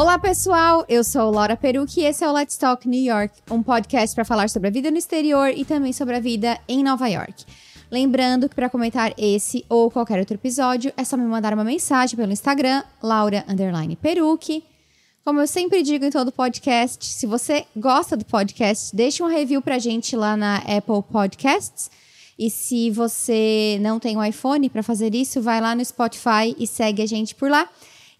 Olá, pessoal! Eu sou Laura Perucci e esse é o Let's Talk New York, um podcast para falar sobre a vida no exterior e também sobre a vida em Nova York. Lembrando que para comentar esse ou qualquer outro episódio, é só me mandar uma mensagem pelo Instagram, Laura Perucci. Como eu sempre digo em todo podcast, se você gosta do podcast, deixe um review pra gente lá na Apple Podcasts. E se você não tem um iPhone para fazer isso, vai lá no Spotify e segue a gente por lá.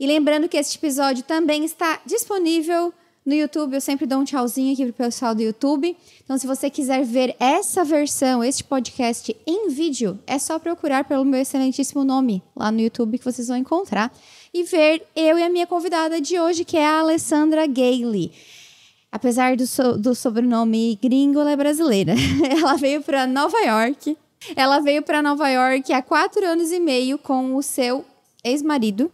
E lembrando que este episódio também está disponível no YouTube. Eu sempre dou um tchauzinho aqui pro pessoal do YouTube. Então, se você quiser ver essa versão, este podcast em vídeo, é só procurar pelo meu excelentíssimo nome lá no YouTube que vocês vão encontrar e ver eu e a minha convidada de hoje, que é a Alessandra Gailey. Apesar do, so, do sobrenome gringo, ela é brasileira. ela veio para Nova York. Ela veio para Nova York há quatro anos e meio com o seu ex-marido,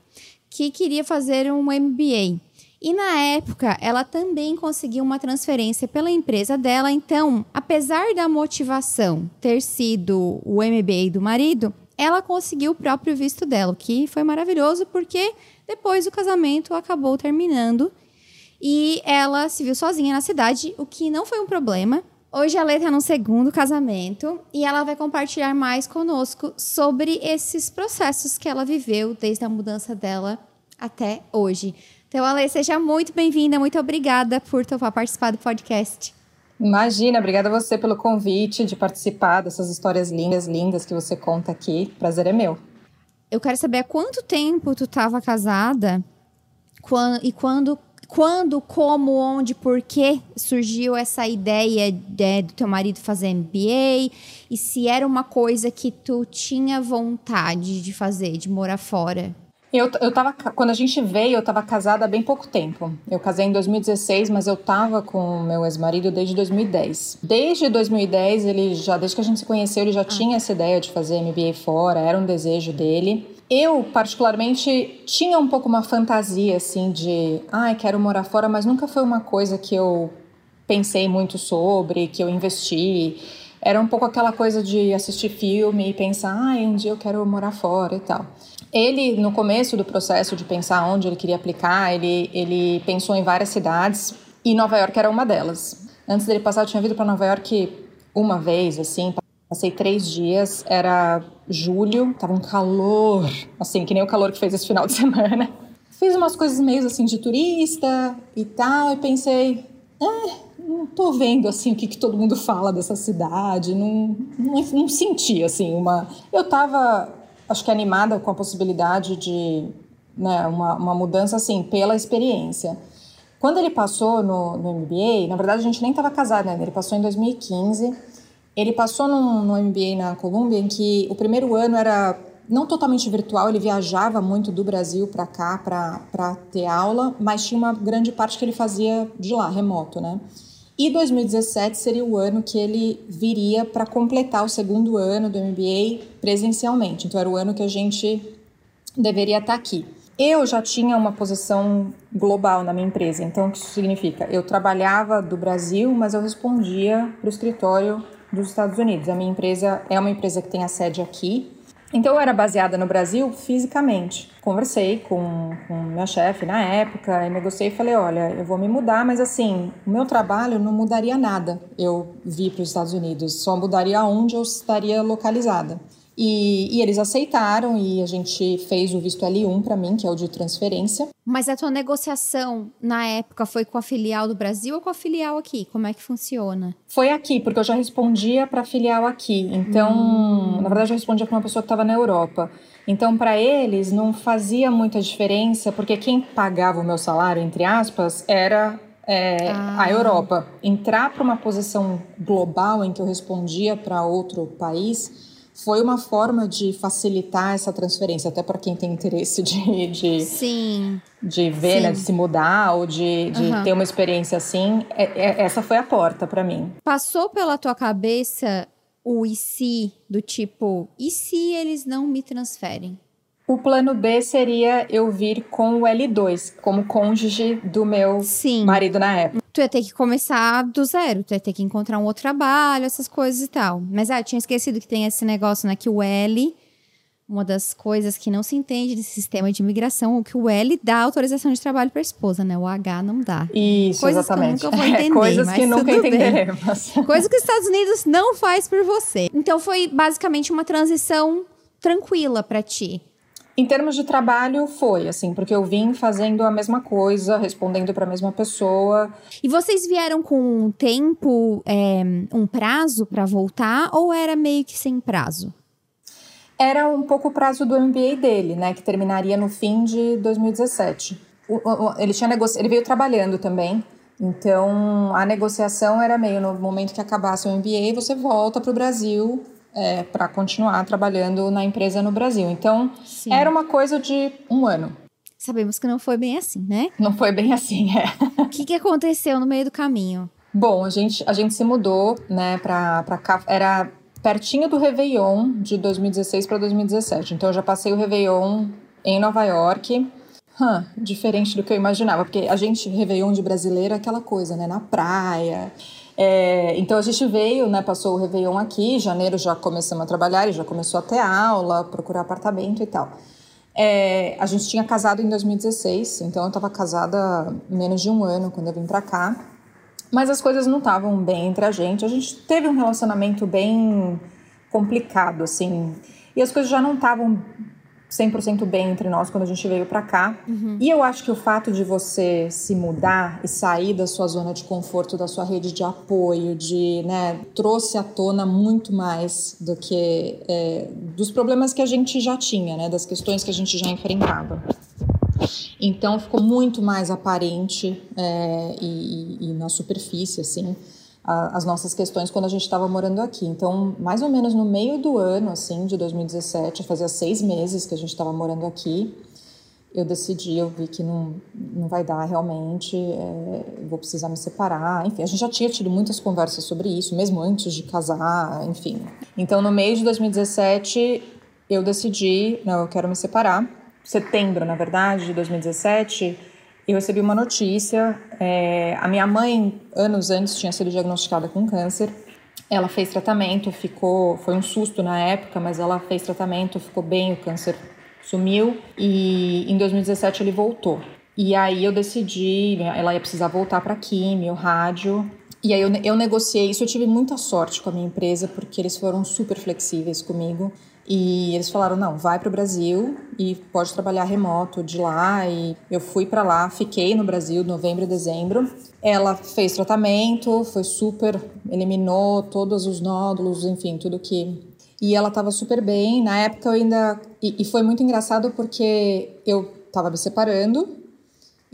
que queria fazer um MBA. E na época, ela também conseguiu uma transferência pela empresa dela. Então, apesar da motivação ter sido o MBA do marido, ela conseguiu o próprio visto dela, o que foi maravilhoso porque depois o casamento acabou terminando e ela se viu sozinha na cidade, o que não foi um problema. Hoje ela está no segundo casamento e ela vai compartilhar mais conosco sobre esses processos que ela viveu desde a mudança dela até hoje. Então, Ale, seja muito bem-vinda, muito obrigada por topar participar do podcast. Imagina, obrigada a você pelo convite de participar dessas histórias lindas, lindas que você conta aqui. Prazer é meu. Eu quero saber há quanto tempo tu estava casada e quando, quando, como, onde, por que surgiu essa ideia de, do teu marido fazer MBA e se era uma coisa que tu tinha vontade de fazer, de morar fora. Eu, eu tava, quando a gente veio, eu estava casada há bem pouco tempo. Eu casei em 2016, mas eu estava com o meu ex-marido desde 2010. Desde 2010, ele já, desde que a gente se conheceu, ele já ah. tinha essa ideia de fazer MBA fora, era um desejo dele. Eu, particularmente, tinha um pouco uma fantasia, assim, de, ai, ah, quero morar fora, mas nunca foi uma coisa que eu pensei muito sobre, que eu investi. Era um pouco aquela coisa de assistir filme e pensar, ai, ah, um dia eu quero morar fora e tal. Ele, no começo do processo de pensar onde ele queria aplicar, ele, ele pensou em várias cidades e Nova York era uma delas. Antes dele passar, eu tinha vindo para Nova York uma vez, assim, passei três dias, era julho, tava um calor, assim, que nem o calor que fez esse final de semana. Fiz umas coisas meio assim de turista e tal, e pensei, eh, não tô vendo assim o que, que todo mundo fala dessa cidade, não, não, não senti assim uma. Eu tava acho que animada com a possibilidade de né, uma, uma mudança assim pela experiência. Quando ele passou no, no MBA, na verdade a gente nem estava casado ainda, ele passou em 2015. Ele passou no MBA na Colômbia em que o primeiro ano era não totalmente virtual, ele viajava muito do Brasil para cá para ter aula, mas tinha uma grande parte que ele fazia de lá, remoto, né? E 2017 seria o ano que ele viria para completar o segundo ano do MBA presencialmente. Então era o ano que a gente deveria estar tá aqui. Eu já tinha uma posição global na minha empresa. Então o que isso significa? Eu trabalhava do Brasil, mas eu respondia para o escritório dos Estados Unidos. A minha empresa é uma empresa que tem a sede aqui, então eu era baseada no Brasil fisicamente. Conversei com, com minha chefe na época e negociei e falei: olha, eu vou me mudar, mas assim, o meu trabalho não mudaria nada. Eu vi para os Estados Unidos, só mudaria onde eu estaria localizada. E, e, eles aceitaram e a gente fez o visto L1 para mim, que é o de transferência. Mas a tua negociação na época foi com a filial do Brasil ou com a filial aqui? Como é que funciona? Foi aqui, porque eu já respondia para a filial aqui. Então, hum. na verdade, eu respondia para uma pessoa que estava na Europa. Então, para eles, não fazia muita diferença, porque quem pagava o meu salário, entre aspas, era é, ah. a Europa. Entrar para uma posição global em que eu respondia para outro país foi uma forma de facilitar essa transferência, até para quem tem interesse de, de, Sim. de ver, Sim. Né, de se mudar ou de, de uhum. ter uma experiência assim. É, é, essa foi a porta para mim. Passou pela tua cabeça o e se do tipo, e se eles não me transferem? O plano B seria eu vir com o L2, como cônjuge do meu Sim. marido na época. Tu ia ter que começar do zero, tu ia ter que encontrar um outro trabalho, essas coisas e tal. Mas ah, eu tinha esquecido que tem esse negócio, né? Que o L uma das coisas que não se entende nesse sistema de imigração é que o L dá autorização de trabalho para a esposa, né? O H não dá. Isso, coisas exatamente. Que eu nunca vou entender, é, coisas que nunca bem. entenderemos. Coisa que os Estados Unidos não faz por você. Então foi basicamente uma transição tranquila para ti. Em termos de trabalho, foi, assim, porque eu vim fazendo a mesma coisa, respondendo para a mesma pessoa. E vocês vieram com um tempo, é, um prazo para voltar, ou era meio que sem prazo? Era um pouco o prazo do MBA dele, né, que terminaria no fim de 2017. O, o, ele, tinha negoci... ele veio trabalhando também, então a negociação era meio no momento que acabasse o MBA, você volta para o Brasil é, para continuar trabalhando na empresa no Brasil. Então, Sim. era uma coisa de um ano. Sabemos que não foi bem assim, né? Não foi bem assim, é. O que, que aconteceu no meio do caminho? Bom, a gente, a gente se mudou, né, pra cá. Era pertinho do Réveillon de 2016 para 2017. Então, eu já passei o Réveillon em Nova York. Hum, diferente do que eu imaginava, porque a gente, Réveillon de brasileiro, é aquela coisa, né? Na praia, é, então a gente veio, né, passou o Réveillon aqui, em janeiro já começamos a trabalhar, e já começou a ter aula, procurar apartamento e tal. É, a gente tinha casado em 2016, então eu estava casada menos de um ano quando eu vim para cá. Mas as coisas não estavam bem entre a gente. A gente teve um relacionamento bem complicado, assim. E as coisas já não estavam 100% bem entre nós quando a gente veio para cá. Uhum. E eu acho que o fato de você se mudar e sair da sua zona de conforto, da sua rede de apoio, de, né, trouxe à tona muito mais do que é, dos problemas que a gente já tinha, né, das questões que a gente já enfrentava. Então ficou muito mais aparente é, e, e, e na superfície, assim, as nossas questões quando a gente estava morando aqui. Então, mais ou menos no meio do ano, assim, de 2017, fazia seis meses que a gente estava morando aqui, eu decidi, eu vi que não, não vai dar realmente, é, vou precisar me separar. Enfim, a gente já tinha tido muitas conversas sobre isso, mesmo antes de casar, enfim. Então, no mês de 2017, eu decidi, não, eu quero me separar. Setembro, na verdade, de 2017 eu recebi uma notícia. É, a minha mãe, anos antes, tinha sido diagnosticada com câncer. Ela fez tratamento, ficou. Foi um susto na época, mas ela fez tratamento, ficou bem, o câncer sumiu. E em 2017 ele voltou. E aí eu decidi, ela ia precisar voltar para químio, rádio. E aí eu, eu negociei isso. Eu tive muita sorte com a minha empresa, porque eles foram super flexíveis comigo. E eles falaram: não, vai para o Brasil e pode trabalhar remoto de lá. E eu fui para lá, fiquei no Brasil novembro e dezembro. Ela fez tratamento, foi super, eliminou todos os nódulos, enfim, tudo que. E ela estava super bem. Na época eu ainda. E, e foi muito engraçado porque eu estava me separando,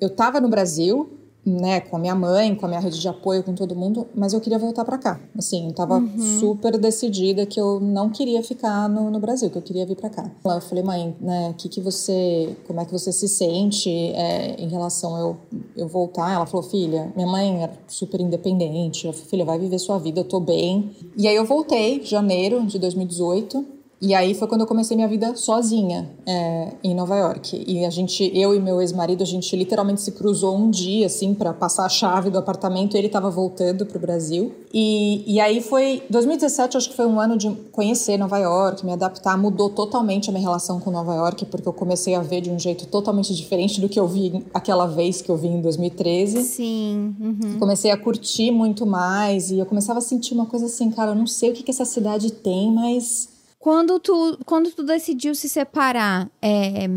eu estava no Brasil, né, com a minha mãe, com a minha rede de apoio, com todo mundo, mas eu queria voltar para cá. Assim, eu tava uhum. super decidida que eu não queria ficar no, no Brasil, que eu queria vir para cá. Eu falei, mãe, né, que que você, como é que você se sente é, em relação a eu, eu voltar? Ela falou, filha, minha mãe era super independente, eu falei, filha, vai viver sua vida, eu tô bem. E aí eu voltei, janeiro de 2018, e aí foi quando eu comecei minha vida sozinha é, em Nova York. E a gente, eu e meu ex-marido, a gente literalmente se cruzou um dia, assim, para passar a chave do apartamento. Ele estava voltando para o Brasil. E, e aí foi. 2017, acho que foi um ano de conhecer Nova York, me adaptar. Mudou totalmente a minha relação com Nova York, porque eu comecei a ver de um jeito totalmente diferente do que eu vi aquela vez que eu vi em 2013. Sim. Uhum. Comecei a curtir muito mais. E eu começava a sentir uma coisa assim, cara, eu não sei o que, que essa cidade tem, mas quando tu, quando tu decidiu se separar, é,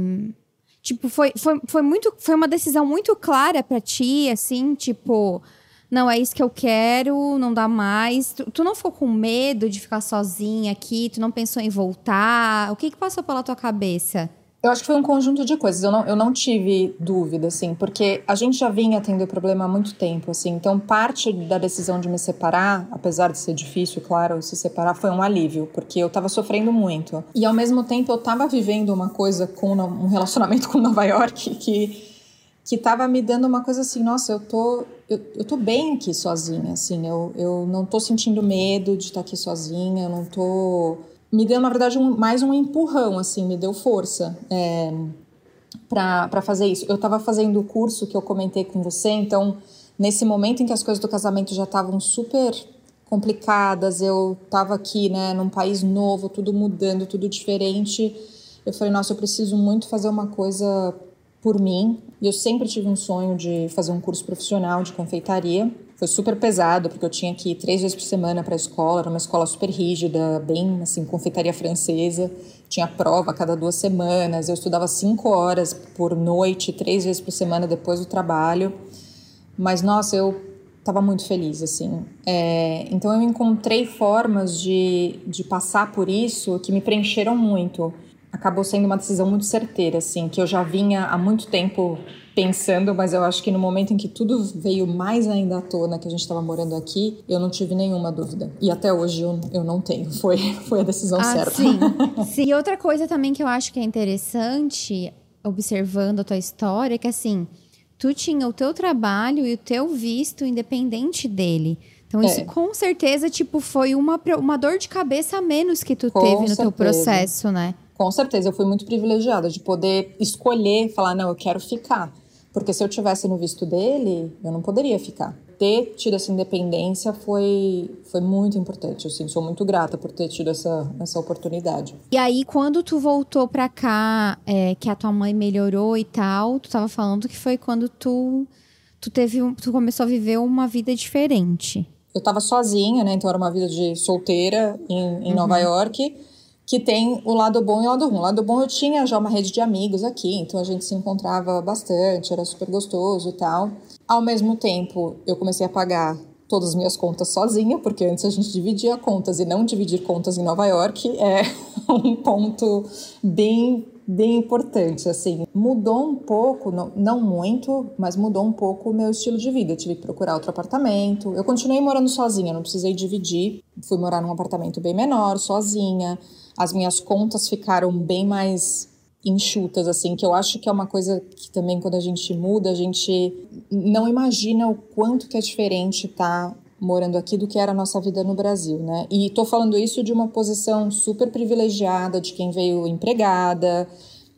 tipo, foi, foi, foi, muito, foi uma decisão muito clara para ti, assim, tipo, não é isso que eu quero, não dá mais. Tu, tu, não ficou com medo de ficar sozinha aqui? Tu não pensou em voltar? O que que passou pela tua cabeça? Eu acho que foi um conjunto de coisas. Eu não, eu não tive dúvida, assim, porque a gente já vinha tendo problema há muito tempo, assim. Então, parte da decisão de me separar, apesar de ser difícil, claro, se separar, foi um alívio, porque eu tava sofrendo muito. E ao mesmo tempo, eu tava vivendo uma coisa com um relacionamento com Nova York que que tava me dando uma coisa assim, nossa, eu tô eu, eu tô bem aqui sozinha, assim, eu, eu não tô sentindo medo de estar aqui sozinha, eu não tô me deu, na verdade, um, mais um empurrão, assim, me deu força é, para fazer isso. Eu estava fazendo o curso que eu comentei com você, então, nesse momento em que as coisas do casamento já estavam super complicadas, eu estava aqui, né, num país novo, tudo mudando, tudo diferente. eu falei, nossa, eu preciso muito fazer uma coisa por mim. E eu sempre tive um sonho de fazer um curso profissional de confeitaria. Foi super pesado, porque eu tinha que ir três vezes por semana para a escola, era uma escola super rígida, bem assim, confeitaria francesa. Tinha prova a cada duas semanas, eu estudava cinco horas por noite, três vezes por semana depois do trabalho. Mas, nossa, eu estava muito feliz, assim. É, então, eu encontrei formas de, de passar por isso que me preencheram muito. Acabou sendo uma decisão muito certeira, assim, que eu já vinha há muito tempo pensando, mas eu acho que no momento em que tudo veio mais ainda à tona, que a gente estava morando aqui, eu não tive nenhuma dúvida. E até hoje eu, eu não tenho. Foi, foi a decisão ah, certa. Sim. sim. E outra coisa também que eu acho que é interessante, observando a tua história, é que assim, tu tinha o teu trabalho e o teu visto independente dele. Então, isso é. com certeza, tipo, foi uma, uma dor de cabeça a menos que tu com teve no certeza. teu processo, né? Com certeza, eu fui muito privilegiada de poder escolher, falar, não, eu quero ficar. Porque se eu tivesse no visto dele, eu não poderia ficar. Ter tido essa independência foi, foi muito importante. Assim, sou muito grata por ter tido essa, essa oportunidade. E aí, quando tu voltou pra cá, é, que a tua mãe melhorou e tal, tu tava falando que foi quando tu, tu, teve, tu começou a viver uma vida diferente. Eu tava sozinha, né? Então era uma vida de solteira em, em uhum. Nova York que tem o lado bom e o lado ruim. O lado bom eu tinha já uma rede de amigos aqui, então a gente se encontrava bastante, era super gostoso e tal. Ao mesmo tempo, eu comecei a pagar todas as minhas contas sozinha, porque antes a gente dividia contas e não dividir contas em Nova York é um ponto bem bem importante, assim. Mudou um pouco, não, muito, mas mudou um pouco o meu estilo de vida. Eu tive que procurar outro apartamento. Eu continuei morando sozinha, não precisei dividir. Fui morar num apartamento bem menor, sozinha as minhas contas ficaram bem mais enxutas, assim, que eu acho que é uma coisa que também quando a gente muda, a gente não imagina o quanto que é diferente estar tá morando aqui do que era a nossa vida no Brasil, né? E tô falando isso de uma posição super privilegiada, de quem veio empregada,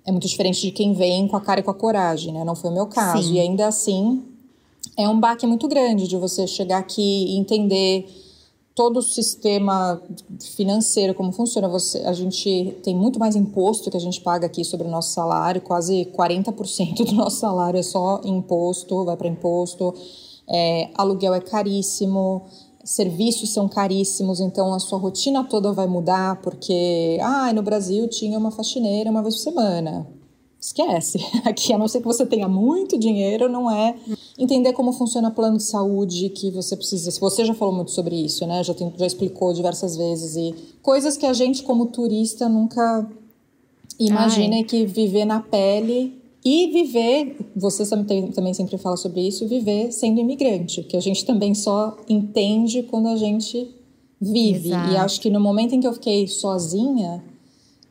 é muito diferente de quem vem com a cara e com a coragem, né? Não foi o meu caso. Sim. E ainda assim, é um baque muito grande de você chegar aqui e entender todo o sistema financeiro, como funciona. Você, a gente tem muito mais imposto que a gente paga aqui sobre o nosso salário, quase 40% do nosso salário é só imposto, vai para imposto. É, aluguel é caríssimo, serviços são caríssimos, então a sua rotina toda vai mudar, porque ah, no Brasil tinha uma faxineira uma vez por semana esquece. Aqui, a não ser que você tenha muito dinheiro, não é entender como funciona plano de saúde que você precisa. Você já falou muito sobre isso, né? Já, tem, já explicou diversas vezes. E coisas que a gente, como turista, nunca imagina Ai. que viver na pele e viver, você também, também sempre fala sobre isso, viver sendo imigrante, que a gente também só entende quando a gente vive. Exato. E acho que no momento em que eu fiquei sozinha,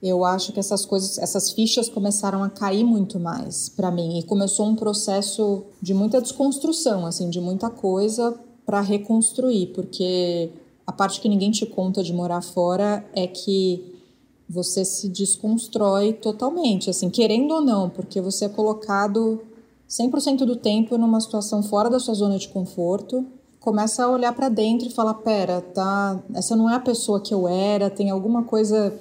eu acho que essas coisas, essas fichas começaram a cair muito mais para mim. E começou um processo de muita desconstrução, assim, de muita coisa para reconstruir, porque a parte que ninguém te conta de morar fora é que você se desconstrói totalmente, assim, querendo ou não, porque você é colocado 100% do tempo numa situação fora da sua zona de conforto, começa a olhar para dentro e falar, pera, tá, essa não é a pessoa que eu era, tem alguma coisa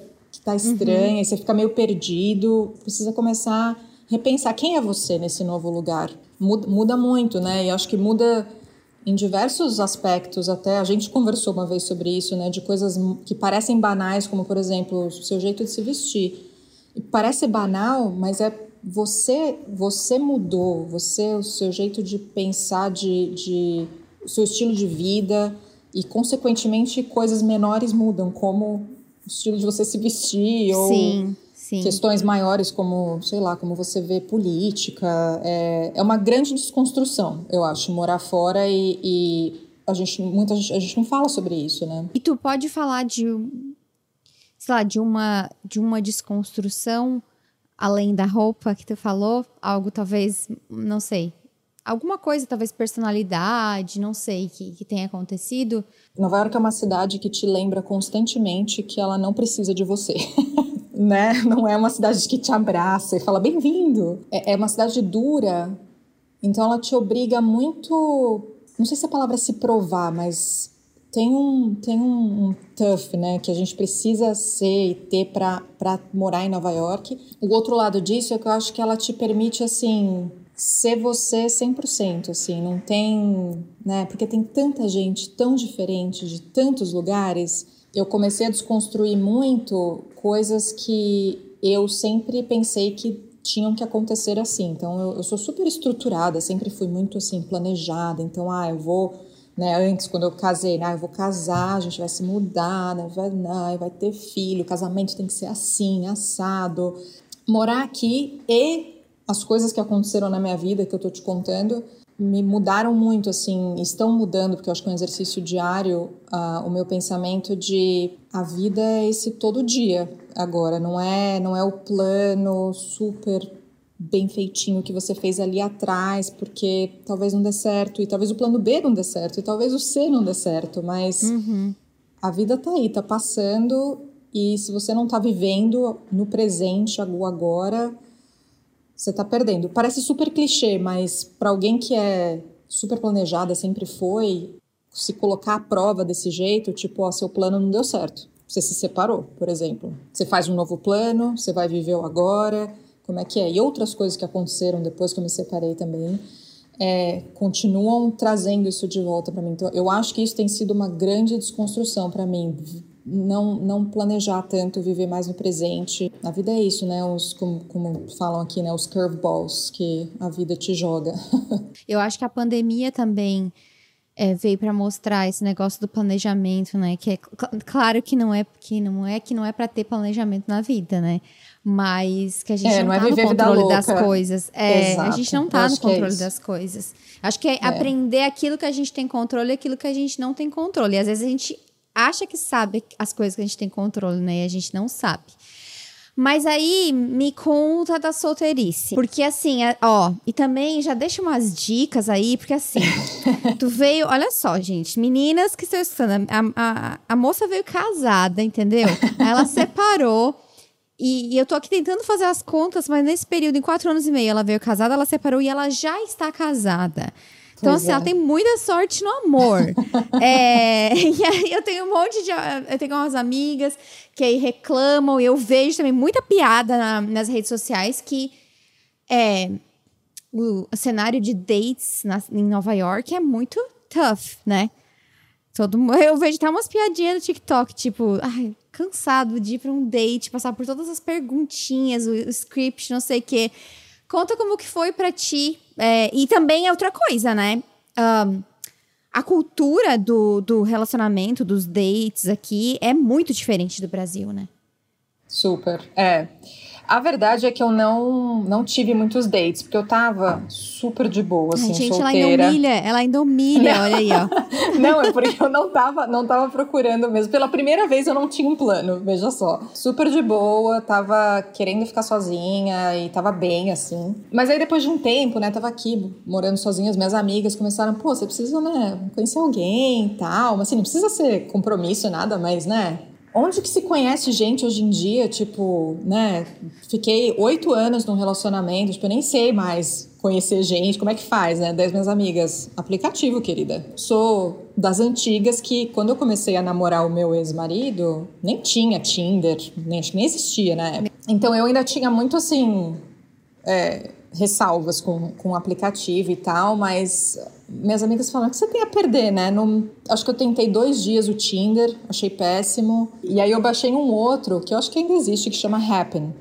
tá estranha, uhum. você fica meio perdido, precisa começar a repensar quem é você nesse novo lugar. Muda, muda muito, né? E acho que muda em diversos aspectos, até a gente conversou uma vez sobre isso, né? De coisas que parecem banais, como por exemplo, o seu jeito de se vestir. E parece banal, mas é você, você mudou, você, o seu jeito de pensar, de, de o seu estilo de vida e consequentemente coisas menores mudam, como estilo de você se vestir ou sim, sim. questões maiores como, sei lá, como você vê política. É, é uma grande desconstrução, eu acho, morar fora e, e a gente muita gente, a gente não fala sobre isso, né? E tu pode falar de sei lá, de uma de uma desconstrução além da roupa que tu falou, algo talvez, não sei, alguma coisa, talvez personalidade, não sei, que, que tenha acontecido. Nova York é uma cidade que te lembra constantemente que ela não precisa de você. né? Não é uma cidade que te abraça e fala bem-vindo. É, é uma cidade dura, então ela te obriga muito. Não sei se a palavra é se provar, mas tem um, tem um, um tough, né, que a gente precisa ser e ter para morar em Nova York. O outro lado disso é que eu acho que ela te permite, assim, ser você 100%, assim, não tem, né, porque tem tanta gente tão diferente de tantos lugares. Eu comecei a desconstruir muito coisas que eu sempre pensei que tinham que acontecer assim. Então, eu, eu sou super estruturada, sempre fui muito, assim, planejada. Então, ah, eu vou né? Antes, quando eu casei, né? eu vou casar, a gente vai se mudar, né? vai, né? vai ter filho, casamento tem que ser assim, assado. Morar aqui e as coisas que aconteceram na minha vida, que eu tô te contando, me mudaram muito, assim, estão mudando, porque eu acho que é um exercício diário, uh, o meu pensamento de a vida é esse todo dia agora, não é, não é o plano super bem feitinho que você fez ali atrás, porque talvez não dê certo, e talvez o plano B não dê certo, e talvez o C não dê certo, mas uhum. a vida tá aí, tá passando, e se você não tá vivendo no presente, agora, você tá perdendo. Parece super clichê, mas para alguém que é super planejada, sempre foi, se colocar à prova desse jeito, tipo, ó, seu plano não deu certo. Você se separou, por exemplo. Você faz um novo plano, você vai viver o agora, como é que é. E outras coisas que aconteceram depois que eu me separei também é, continuam trazendo isso de volta para mim. Então, eu acho que isso tem sido uma grande desconstrução para mim. Não, não planejar tanto, viver mais no presente. A vida é isso, né? Os, como, como falam aqui, né? Os curveballs que a vida te joga. eu acho que a pandemia também é, veio para mostrar esse negócio do planejamento, né? Que é claro que não é que não é que não é para ter planejamento na vida, né? mas que a gente é, não, não é tá no controle das coisas. É, Exato. a gente não tá no é controle é das coisas. Acho que é, é, aprender aquilo que a gente tem controle e aquilo que a gente não tem controle. E às vezes a gente acha que sabe as coisas que a gente tem controle, né? E a gente não sabe. Mas aí me conta da solteirice. Porque assim, é, ó, e também já deixa umas dicas aí, porque assim, tu veio, olha só, gente, meninas que estão estudando, a, a, a moça veio casada, entendeu? Ela separou e, e, eu tô aqui tentando fazer as contas, mas nesse período, em quatro anos e meio, ela veio casada, ela separou e ela já está casada. Então, pois assim, é. ela tem muita sorte no amor. é, e aí eu tenho um monte de. Eu tenho umas amigas que aí reclamam, e eu vejo também muita piada na, nas redes sociais que é, o, o cenário de dates na, em Nova York é muito tough, né? Todo, eu vejo até umas piadinhas no TikTok, tipo, ai, cansado de ir pra um date, passar por todas as perguntinhas, o, o script, não sei o quê. Conta como que foi para ti. É, e também é outra coisa, né? Um, a cultura do, do relacionamento, dos dates aqui é muito diferente do Brasil, né? Super, é. A verdade é que eu não, não tive muitos dates, porque eu tava super de boa, assim, Ai, gente, solteira. ela ainda humilha, ela ainda humilha, não. olha aí, ó. não, é porque eu não tava, não tava procurando mesmo. Pela primeira vez eu não tinha um plano, veja só. Super de boa, tava querendo ficar sozinha e tava bem, assim. Mas aí depois de um tempo, né, tava aqui morando sozinha, as minhas amigas começaram, pô, você precisa, né, conhecer alguém e tal. Mas assim, não precisa ser compromisso, nada, mas, né, Onde que se conhece gente hoje em dia? Tipo, né? Fiquei oito anos num relacionamento, tipo, eu nem sei mais conhecer gente. Como é que faz, né? Dez minhas amigas. Aplicativo, querida. Sou das antigas que, quando eu comecei a namorar o meu ex-marido, nem tinha Tinder, nem, nem existia na época. Então eu ainda tinha muito assim. É, ressalvas com, com o aplicativo e tal, mas minhas amigas falaram que você tem a perder, né? Não, acho que eu tentei dois dias o Tinder, achei péssimo. E aí eu baixei um outro, que eu acho que ainda existe, que chama Happen.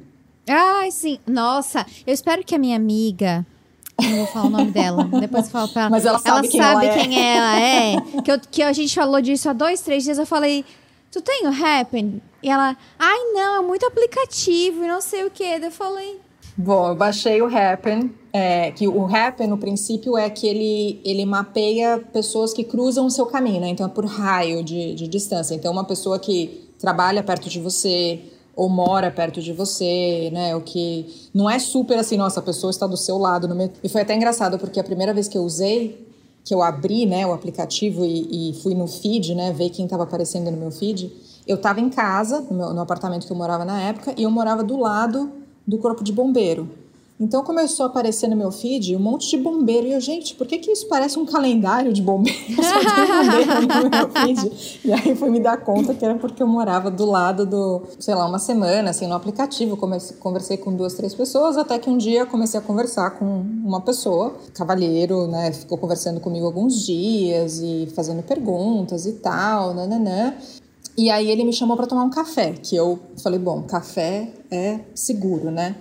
Ai, sim. Nossa, eu espero que a minha amiga. Não vou falar o nome dela. Depois eu falo pra ela. Mas ela sabe, ela quem, sabe ela quem é. ela é. Que, eu, que a gente falou disso há dois, três dias. Eu falei, tu tem o Happen? E ela, ai não, é muito aplicativo e não sei o que. Eu falei, Bom, eu baixei o Happen, é, que o Happen, no princípio, é que ele, ele mapeia pessoas que cruzam o seu caminho, né? Então é por raio de, de distância. Então, uma pessoa que trabalha perto de você ou mora perto de você, né? O que não é super assim, nossa, a pessoa está do seu lado. No E foi até engraçado, porque a primeira vez que eu usei, que eu abri né, o aplicativo e, e fui no feed, né? Ver quem estava aparecendo no meu feed. Eu estava em casa, no, meu, no apartamento que eu morava na época, e eu morava do lado do corpo de bombeiro. Então começou a aparecer no meu feed um monte de bombeiro. E eu, gente, por que, que isso parece um calendário de bombeiro? Só tem bombeiro no meu feed. E aí fui me dar conta que era porque eu morava do lado do, sei lá, uma semana, assim, no aplicativo. Comecei, conversei com duas, três pessoas, até que um dia comecei a conversar com uma pessoa, cavalheiro, né? Ficou conversando comigo alguns dias e fazendo perguntas e tal, nananã. E aí ele me chamou para tomar um café, que eu falei, bom, café é seguro, né?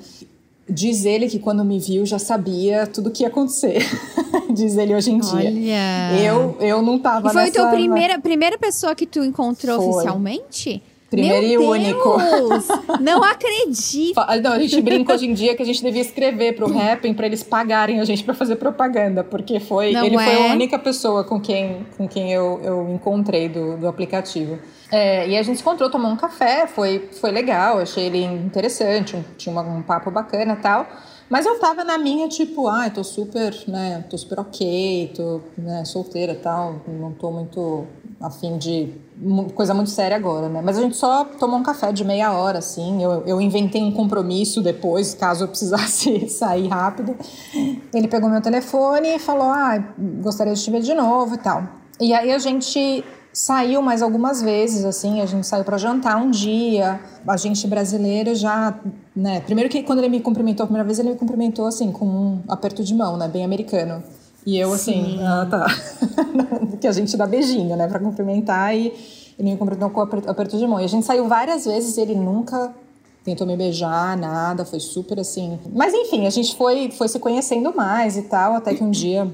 Diz ele que quando me viu já sabia tudo o que ia acontecer. Diz ele hoje em dia. Olha. Eu, eu não tava E foi nessa... a tua primeira, primeira pessoa que tu encontrou Foi. oficialmente? Primeiro Meu e único. Deus! Não acredito! Não, a gente brinca hoje em dia que a gente devia escrever pro Rapping para eles pagarem a gente para fazer propaganda, porque foi Não ele foi é? a única pessoa com quem, com quem eu, eu encontrei do, do aplicativo. É, e a gente se encontrou, tomou um café, foi, foi legal, achei ele interessante, um- tinha uma- um papo bacana e tal. Mas eu tava na minha, tipo, ah, tô super, né, tô super ok, tô né, solteira e tal, não tô muito afim de mu- coisa muito séria agora, né? Mas a gente só tomou um café de meia hora, assim. Eu, eu inventei um compromisso depois, caso eu precisasse sair rápido. Ele pegou meu telefone e falou: Ah, gostaria de te ver de novo e tal. E aí a gente saiu mais algumas vezes, assim. A gente saiu para jantar um dia. A gente brasileiro já, né? Primeiro que quando ele me cumprimentou a primeira vez, ele me cumprimentou assim, com um aperto de mão, né? Bem americano. E eu, assim, ah, tá. que a gente dá beijinho, né, pra cumprimentar. E ele me cumprimentou com aper- aperto de mão. E a gente saiu várias vezes e ele nunca tentou me beijar, nada. Foi super assim. Mas enfim, a gente foi, foi se conhecendo mais e tal. Até que um dia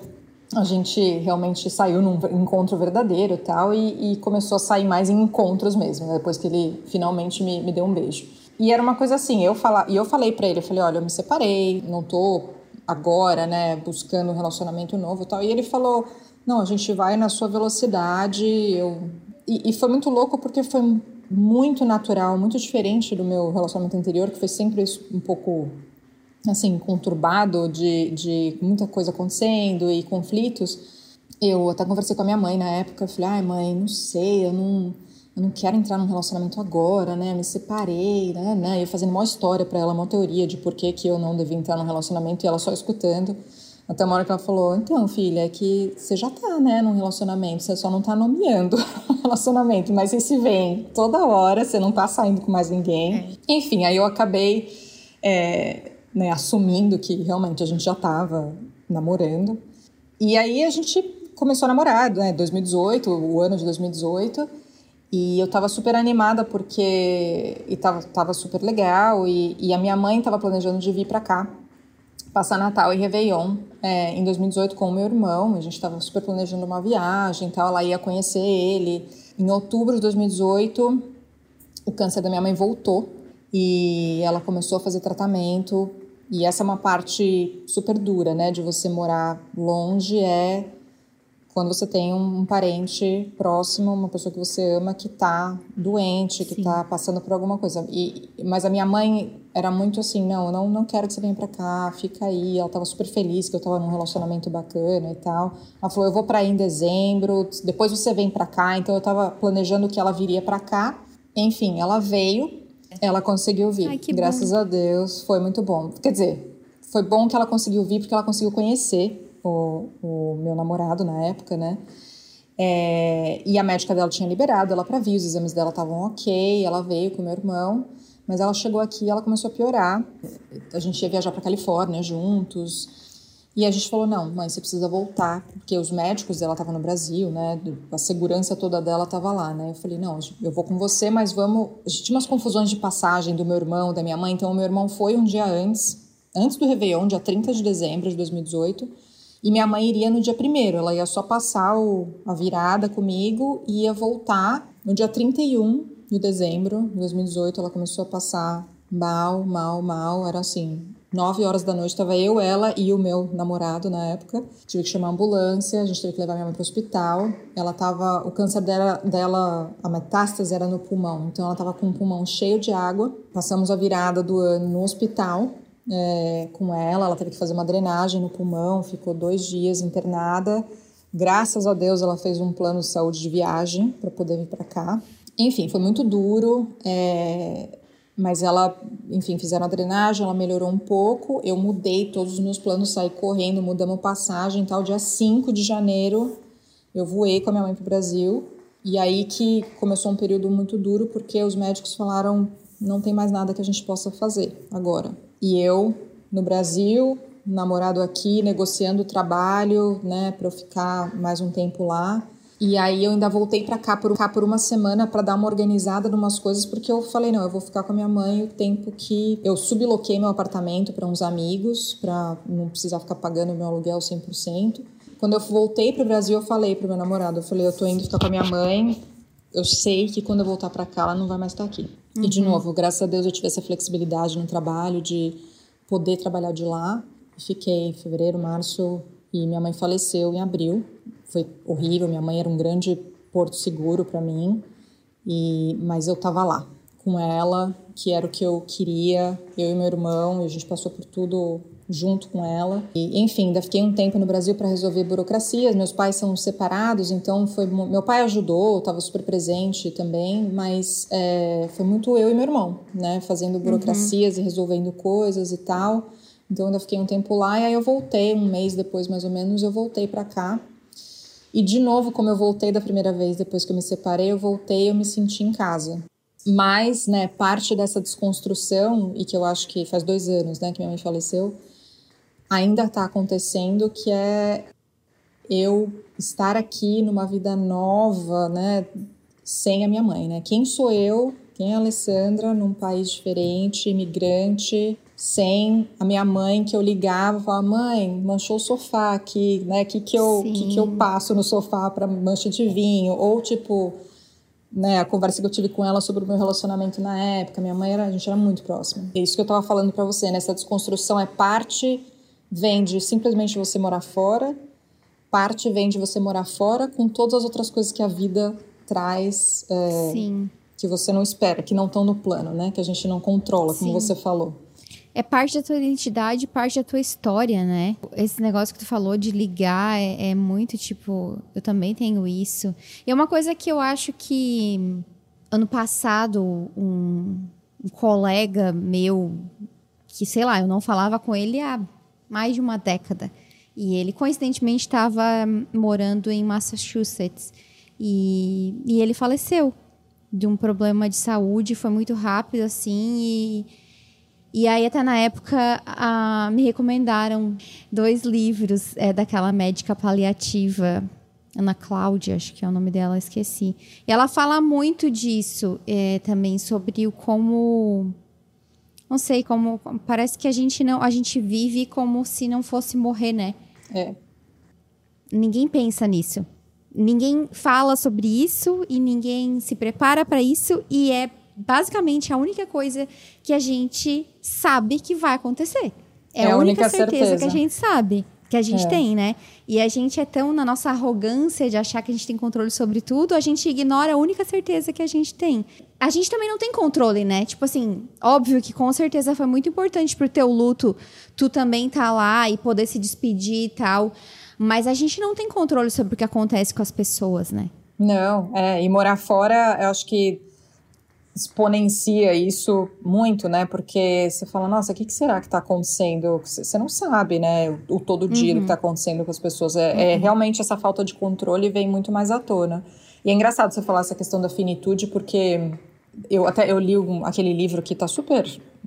a gente realmente saiu num encontro verdadeiro e tal. E, e começou a sair mais em encontros mesmo, né, depois que ele finalmente me, me deu um beijo. E era uma coisa assim, eu fala, e eu falei pra ele, eu falei, olha, eu me separei, não tô agora, né, buscando um relacionamento novo tal. E ele falou, não, a gente vai na sua velocidade. Eu... E, e foi muito louco porque foi muito natural, muito diferente do meu relacionamento anterior, que foi sempre um pouco, assim, conturbado, de, de muita coisa acontecendo e conflitos. Eu até conversei com a minha mãe na época, eu falei, ai mãe, não sei, eu não, eu não quero entrar num relacionamento agora, né, me separei, né, né, e eu fazendo uma história para ela, uma teoria de por que, que eu não devia entrar num relacionamento, e ela só escutando. Até uma hora que ela falou, então, filha, é que você já tá, né, num relacionamento, você só não tá nomeando o relacionamento, mas esse vem toda hora, você não tá saindo com mais ninguém. Enfim, aí eu acabei é, né, assumindo que realmente a gente já tava namorando. E aí a gente começou a namorar, né, 2018, o ano de 2018. E eu tava super animada porque e tava, tava super legal. E, e a minha mãe tava planejando de vir pra cá passar Natal e Réveillon é, em 2018 com o meu irmão. A gente estava super planejando uma viagem e tal. Ela ia conhecer ele. Em outubro de 2018, o câncer da minha mãe voltou e ela começou a fazer tratamento. E essa é uma parte super dura, né? De você morar longe é quando você tem um parente próximo, uma pessoa que você ama que tá doente, que Sim. tá passando por alguma coisa. E, mas a minha mãe era muito assim, não, eu não, não quero que você venha pra cá, fica aí. Ela tava super feliz que eu tava num relacionamento bacana e tal. Ela falou, eu vou pra aí em dezembro, depois você vem pra cá. Então eu tava planejando que ela viria pra cá. Enfim, ela veio, ela conseguiu vir. Ai, que Graças a Deus, foi muito bom. Quer dizer, foi bom que ela conseguiu vir porque ela conseguiu conhecer o, o meu namorado na época, né? É, e a médica dela tinha liberado ela para vir, os exames dela estavam ok, ela veio com meu irmão, mas ela chegou aqui e ela começou a piorar. A gente ia viajar para Califórnia juntos. E a gente falou: não, mãe, você precisa voltar, porque os médicos dela estavam no Brasil, né? A segurança toda dela estava lá, né? Eu falei: não, eu vou com você, mas vamos. A gente tinha umas confusões de passagem do meu irmão, da minha mãe, então o meu irmão foi um dia antes, antes do Réveillon, dia 30 de dezembro de 2018. E minha mãe iria no dia primeiro, ela ia só passar o, a virada comigo e ia voltar no dia 31 de dezembro de 2018. Ela começou a passar mal, mal, mal. Era assim, nove horas da noite, estava eu, ela e o meu namorado na época. Tive que chamar a ambulância, a gente teve que levar minha mãe para o hospital. Ela tava, o câncer dela, dela, a metástase era no pulmão, então ela estava com o pulmão cheio de água. Passamos a virada do ano no hospital é, com ela. Ela teve que fazer uma drenagem no pulmão, ficou dois dias internada. Graças a Deus ela fez um plano de saúde de viagem para poder vir para cá. Enfim, foi muito duro, é, mas ela, enfim, fizeram a drenagem, ela melhorou um pouco. Eu mudei todos os meus planos, saí correndo, mudamos passagem tal. Dia 5 de janeiro, eu voei com a minha mãe para o Brasil. E aí que começou um período muito duro, porque os médicos falaram: não tem mais nada que a gente possa fazer agora. E eu, no Brasil, namorado aqui, negociando o trabalho, né, para eu ficar mais um tempo lá. E aí eu ainda voltei para cá por cá por uma semana para dar uma organizada em umas coisas, porque eu falei, não, eu vou ficar com a minha mãe o tempo que eu subloquei meu apartamento para uns amigos, para não precisar ficar pagando meu aluguel 100%. Quando eu voltei para o Brasil, eu falei pro meu namorado, eu falei, eu tô indo ficar com a minha mãe. Eu sei que quando eu voltar para cá, ela não vai mais estar aqui. Uhum. E de uhum. novo, graças a Deus eu tive essa flexibilidade no trabalho de poder trabalhar de lá. Fiquei em fevereiro, março e minha mãe faleceu em abril foi horrível. Minha mãe era um grande porto seguro para mim, e mas eu estava lá com ela, que era o que eu queria, eu e meu irmão, e a gente passou por tudo junto com ela. E, enfim, ainda fiquei um tempo no Brasil para resolver burocracias. Meus pais são separados, então foi meu pai ajudou, estava super presente também, mas é, foi muito eu e meu irmão, né, fazendo uhum. burocracias uhum. e resolvendo coisas e tal. Então ainda fiquei um tempo lá e aí eu voltei um mês depois mais ou menos eu voltei para cá e de novo, como eu voltei da primeira vez depois que eu me separei, eu voltei, eu me senti em casa. Mas, né, parte dessa desconstrução, e que eu acho que faz dois anos, né, que minha mãe faleceu, ainda está acontecendo, que é eu estar aqui numa vida nova, né, sem a minha mãe, né? Quem sou eu? Quem é a Alessandra num país diferente, imigrante, sem a minha mãe que eu ligava e falava, mãe, manchou o sofá aqui, né? Que que eu, que, que eu passo no sofá para mancha de vinho? Ou tipo, né, a conversa que eu tive com ela sobre o meu relacionamento na época, minha mãe era, a gente era muito próxima. É isso que eu tava falando para você, né? Essa desconstrução é parte vem de simplesmente você morar fora, parte vem de você morar fora com todas as outras coisas que a vida traz. É, que você não espera, que não estão no plano, né? Que a gente não controla, como Sim. você falou é parte da tua identidade, parte da tua história, né? Esse negócio que tu falou de ligar é, é, muito tipo, eu também tenho isso. E é uma coisa que eu acho que ano passado um, um colega meu que sei lá, eu não falava com ele há mais de uma década. E ele coincidentemente estava morando em Massachusetts e, e ele faleceu de um problema de saúde, foi muito rápido assim e e aí, até na época, a, me recomendaram dois livros é, daquela médica paliativa, Ana Cláudia, acho que é o nome dela, esqueci. E ela fala muito disso é, também, sobre o como. Não sei, como. Parece que a gente não. A gente vive como se não fosse morrer, né? É. Ninguém pensa nisso. Ninguém fala sobre isso e ninguém se prepara para isso e é basicamente a única coisa que a gente sabe que vai acontecer. É, é a única, certeza, certeza, que a gente sabe, que a gente é. tem, né? E a gente é tão na nossa arrogância de achar que a gente tem controle sobre tudo, a gente ignora a única certeza que a gente tem. A gente também não tem controle, né? Tipo assim, óbvio que com certeza foi muito importante pro teu luto tu também tá lá e poder se despedir e tal. Mas a gente não tem controle sobre o que acontece com as pessoas, né? Não, é, e morar fora, eu acho que exponencia isso muito, né? Porque você fala, nossa, o que, que será que está acontecendo? Você não sabe, né? O, o todo dia uhum. do que está acontecendo com as pessoas. É, é uhum. é, realmente essa falta de controle vem muito mais à tona. E é engraçado você falar essa questão da finitude, porque eu até eu li um, aquele livro que está super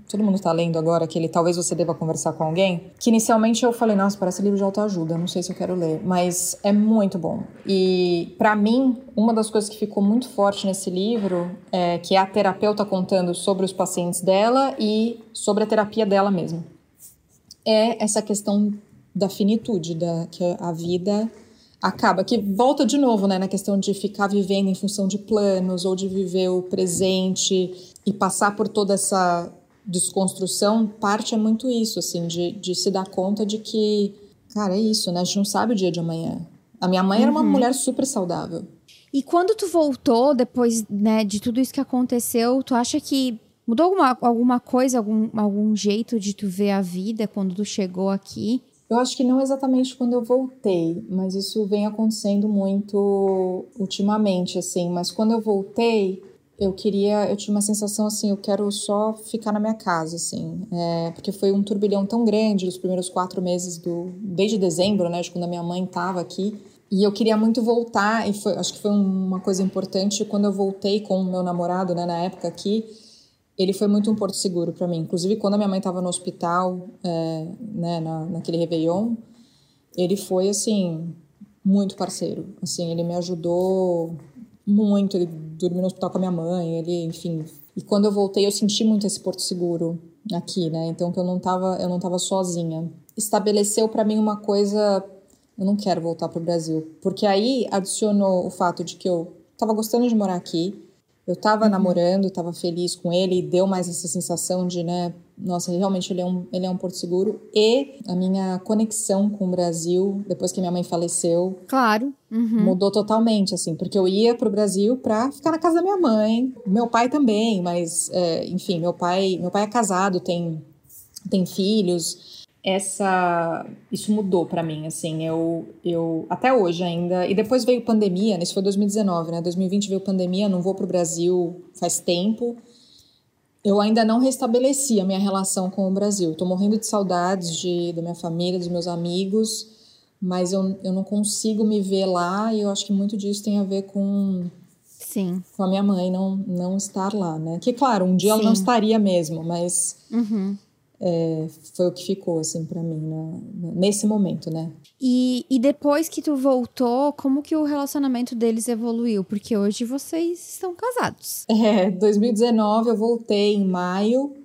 todo mundo está lendo agora, que ele talvez você deva conversar com alguém, que inicialmente eu falei, nossa, parece livro de autoajuda, não sei se eu quero ler, mas é muito bom. E para mim, uma das coisas que ficou muito forte nesse livro é que é a terapeuta contando sobre os pacientes dela e sobre a terapia dela mesma. É essa questão da finitude, da que a vida acaba que volta de novo, né, na questão de ficar vivendo em função de planos ou de viver o presente e passar por toda essa desconstrução, parte é muito isso, assim, de, de se dar conta de que, cara, é isso, né? A gente não sabe o dia de amanhã. A minha mãe uhum. era uma uhum. mulher super saudável. E quando tu voltou, depois né, de tudo isso que aconteceu, tu acha que mudou alguma, alguma coisa, algum, algum jeito de tu ver a vida quando tu chegou aqui? Eu acho que não exatamente quando eu voltei, mas isso vem acontecendo muito ultimamente, assim. Mas quando eu voltei, eu queria, eu tinha uma sensação assim, eu quero só ficar na minha casa, assim, é, porque foi um turbilhão tão grande os primeiros quatro meses do, desde dezembro, né, de quando a minha mãe estava aqui, e eu queria muito voltar, e foi, acho que foi uma coisa importante quando eu voltei com o meu namorado, né, na época aqui, ele foi muito um porto seguro para mim. Inclusive, quando a minha mãe estava no hospital, é, né, na, naquele Réveillon, ele foi, assim, muito parceiro. Assim, ele me ajudou muito, ele dormiu no hospital com a minha mãe, ele, enfim. E quando eu voltei, eu senti muito esse porto seguro aqui, né? Então, que eu não tava, eu não tava sozinha. Estabeleceu para mim uma coisa, eu não quero voltar pro Brasil, porque aí adicionou o fato de que eu tava gostando de morar aqui, eu tava uhum. namorando, tava feliz com ele, e deu mais essa sensação de, né, nossa, realmente ele é um, ele é um porto seguro. E a minha conexão com o Brasil, depois que minha mãe faleceu, claro, uhum. mudou totalmente, assim, porque eu ia pro Brasil pra ficar na casa da minha mãe, meu pai também, mas, é, enfim, meu pai, meu pai é casado, tem, tem filhos, essa isso mudou para mim assim eu eu até hoje ainda e depois veio pandemia né? isso foi 2019 né 2020 veio pandemia não vou para o Brasil faz tempo eu ainda não restabeleci a minha relação com o Brasil estou morrendo de saudades de da minha família dos meus amigos mas eu, eu não consigo me ver lá e eu acho que muito disso tem a ver com Sim. com a minha mãe não não estar lá né que claro um dia Sim. ela não estaria mesmo mas uhum é, foi o que ficou, assim, para mim, né? nesse momento, né? E, e depois que tu voltou, como que o relacionamento deles evoluiu? Porque hoje vocês estão casados. É, 2019 eu voltei em maio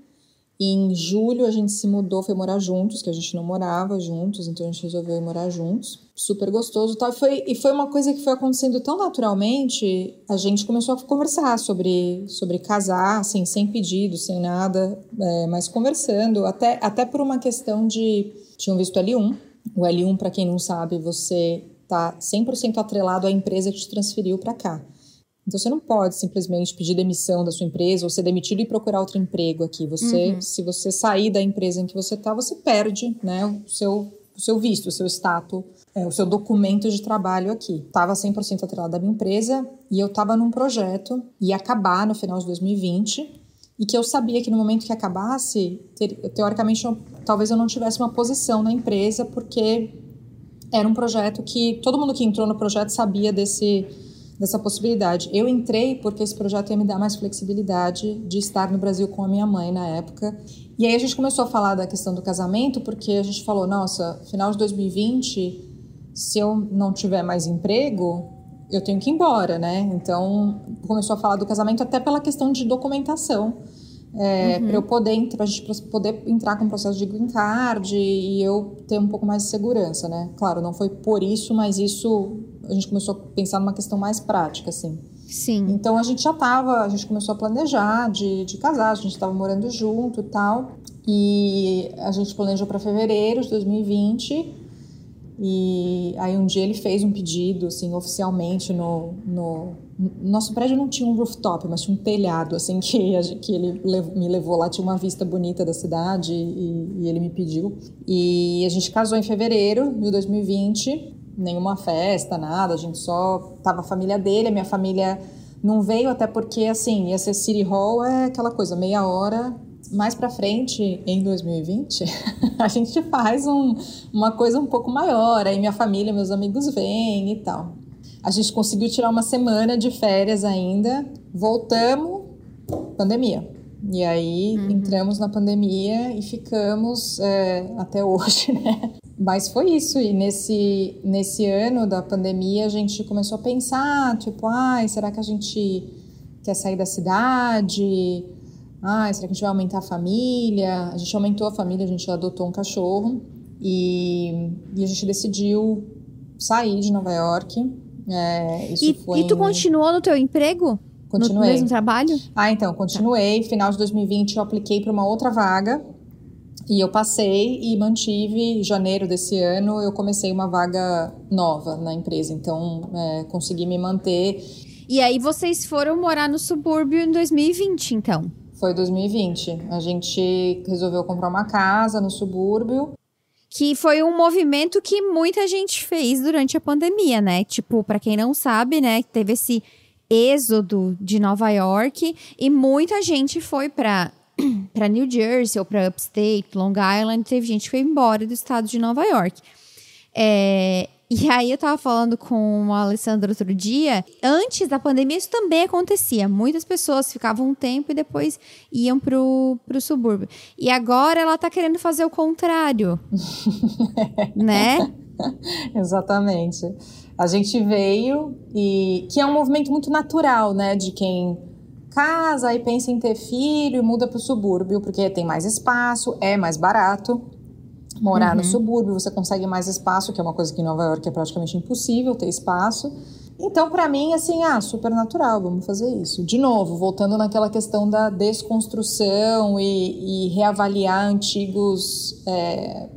em julho a gente se mudou, foi morar juntos, que a gente não morava juntos, então a gente resolveu ir morar juntos. Super gostoso tal. Foi, e foi uma coisa que foi acontecendo tão naturalmente, a gente começou a conversar sobre, sobre casar, assim, sem pedido, sem nada, é, mas conversando, até, até por uma questão de. Tinham visto L1. O L1, para quem não sabe, você tá 100% atrelado à empresa que te transferiu para cá. Então você não pode simplesmente pedir demissão da sua empresa ou ser demitido e procurar outro emprego aqui. Você, uhum. se você sair da empresa em que você está, você perde, né, o seu o seu visto, o seu status, é, o seu documento de trabalho aqui. Estava 100% atrelado à minha empresa e eu estava num projeto, ia acabar no final de 2020, e que eu sabia que no momento que acabasse, teoricamente, eu, talvez eu não tivesse uma posição na empresa, porque era um projeto que todo mundo que entrou no projeto sabia desse dessa possibilidade. Eu entrei porque esse projeto ia me dar mais flexibilidade de estar no Brasil com a minha mãe na época. E aí a gente começou a falar da questão do casamento, porque a gente falou, nossa, final de 2020, se eu não tiver mais emprego, eu tenho que ir embora, né? Então começou a falar do casamento até pela questão de documentação. É, uhum. para eu poder para a gente poder entrar com o processo de green card e eu ter um pouco mais de segurança, né? Claro, não foi por isso, mas isso a gente começou a pensar numa questão mais prática, assim. Sim. Então a gente já estava, a gente começou a planejar de, de casar, a gente estava morando junto e tal. E a gente planejou para fevereiro de 2020. E aí um dia ele fez um pedido, assim, oficialmente no, no nosso prédio não tinha um rooftop, mas tinha um telhado, assim, que, que ele me levou lá. Tinha uma vista bonita da cidade e, e ele me pediu. E a gente casou em fevereiro de 2020 nenhuma festa, nada, a gente só tava a família dele, a minha família não veio até porque assim, ia ser City Hall é aquela coisa, meia hora mais para frente, em 2020, a gente faz um, uma coisa um pouco maior. Aí minha família, meus amigos vêm e tal. A gente conseguiu tirar uma semana de férias ainda. Voltamos, pandemia. E aí uhum. entramos na pandemia e ficamos é, até hoje, né? Mas foi isso, e nesse, nesse ano da pandemia a gente começou a pensar, tipo, ai, será que a gente quer sair da cidade? Ai, será que a gente vai aumentar a família? A gente aumentou a família, a gente adotou um cachorro e, e a gente decidiu sair de Nova York. É, e, e tu em... continuou no teu emprego? Continuei. No mesmo trabalho? Ah, então, continuei. Final de 2020 eu apliquei para uma outra vaga e eu passei e mantive. Em janeiro desse ano eu comecei uma vaga nova na empresa, então é, consegui me manter. E aí vocês foram morar no subúrbio em 2020, então? Foi 2020. A gente resolveu comprar uma casa no subúrbio. Que foi um movimento que muita gente fez durante a pandemia, né? Tipo, para quem não sabe, né, teve esse êxodo de Nova York e muita gente foi para para New Jersey ou para Upstate, Long Island, teve gente que foi embora do estado de Nova York. É, e aí eu tava falando com o Alessandro outro dia, antes da pandemia isso também acontecia. Muitas pessoas ficavam um tempo e depois iam pro, pro subúrbio. E agora ela tá querendo fazer o contrário. né? Exatamente. A gente veio e que é um movimento muito natural, né, de quem casa e pensa em ter filho e muda para o subúrbio, porque tem mais espaço, é mais barato. Morar uhum. no subúrbio, você consegue mais espaço, que é uma coisa que em Nova York é praticamente impossível ter espaço. Então, para mim, assim, ah, super natural, vamos fazer isso. De novo, voltando naquela questão da desconstrução e, e reavaliar antigos é,